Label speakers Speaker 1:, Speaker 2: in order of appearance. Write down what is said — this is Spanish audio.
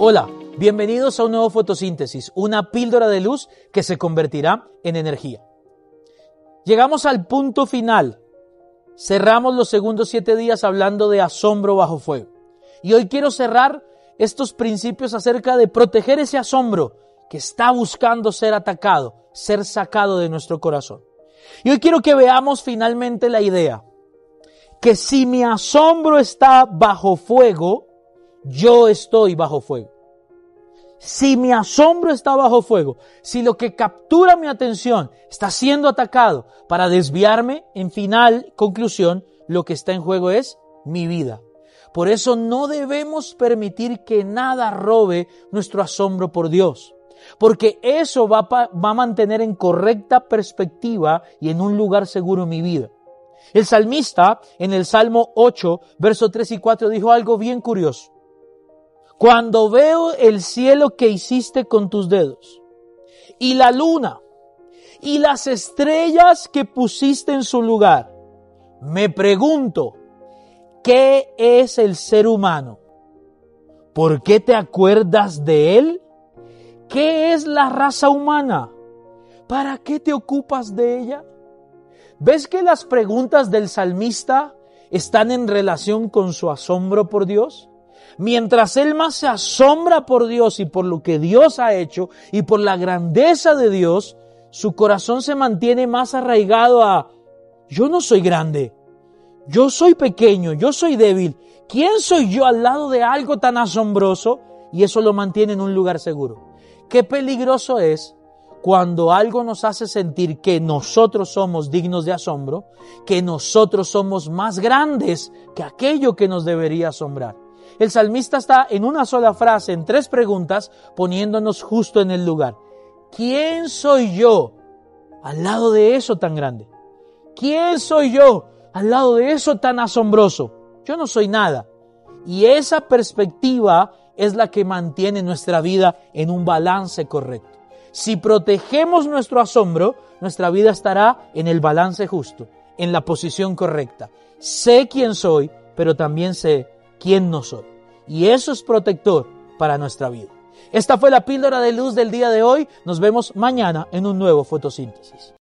Speaker 1: Hola, bienvenidos a un nuevo fotosíntesis, una píldora de luz que se convertirá en energía. Llegamos al punto final. Cerramos los segundos siete días hablando de asombro bajo fuego. Y hoy quiero cerrar estos principios acerca de proteger ese asombro que está buscando ser atacado, ser sacado de nuestro corazón. Y hoy quiero que veamos finalmente la idea que si mi asombro está bajo fuego, yo estoy bajo fuego. Si mi asombro está bajo fuego, si lo que captura mi atención está siendo atacado para desviarme, en final, conclusión, lo que está en juego es mi vida. Por eso no debemos permitir que nada robe nuestro asombro por Dios, porque eso va, a mantener en correcta perspectiva y en un lugar seguro mi vida. El salmista en el Salmo 8, verso 3 y 4 dijo algo bien curioso. Cuando veo el cielo que hiciste con tus dedos, y la luna, y las estrellas que pusiste en su lugar, me pregunto, ¿qué es el ser humano? ¿Por qué te acuerdas de él? ¿Qué es la raza humana? ¿Para qué te ocupas de ella? ¿Ves que las preguntas del salmista están en relación con su asombro por Dios? Mientras él más se asombra por Dios y por lo que Dios ha hecho y por la grandeza de Dios, su corazón se mantiene más arraigado a, yo no soy grande, yo soy pequeño, yo soy débil, ¿quién soy yo al lado de algo tan asombroso? Y eso lo mantiene en un lugar seguro. Qué peligroso es cuando algo nos hace sentir que nosotros somos dignos de asombro, que nosotros somos más grandes que aquello que nos debería asombrar. El salmista está en una sola frase, en tres preguntas, poniéndonos justo en el lugar. ¿Quién soy yo al lado de eso tan grande? ¿Quién soy yo al lado de eso tan asombroso? Yo no soy nada. Y esa perspectiva es la que mantiene nuestra vida en un balance correcto. Si protegemos nuestro asombro, nuestra vida estará en el balance justo, en la posición correcta. Sé quién soy, pero también sé quién no soy. Y eso es protector para nuestra vida. Esta fue la píldora de luz del día de hoy. Nos vemos mañana en un nuevo fotosíntesis.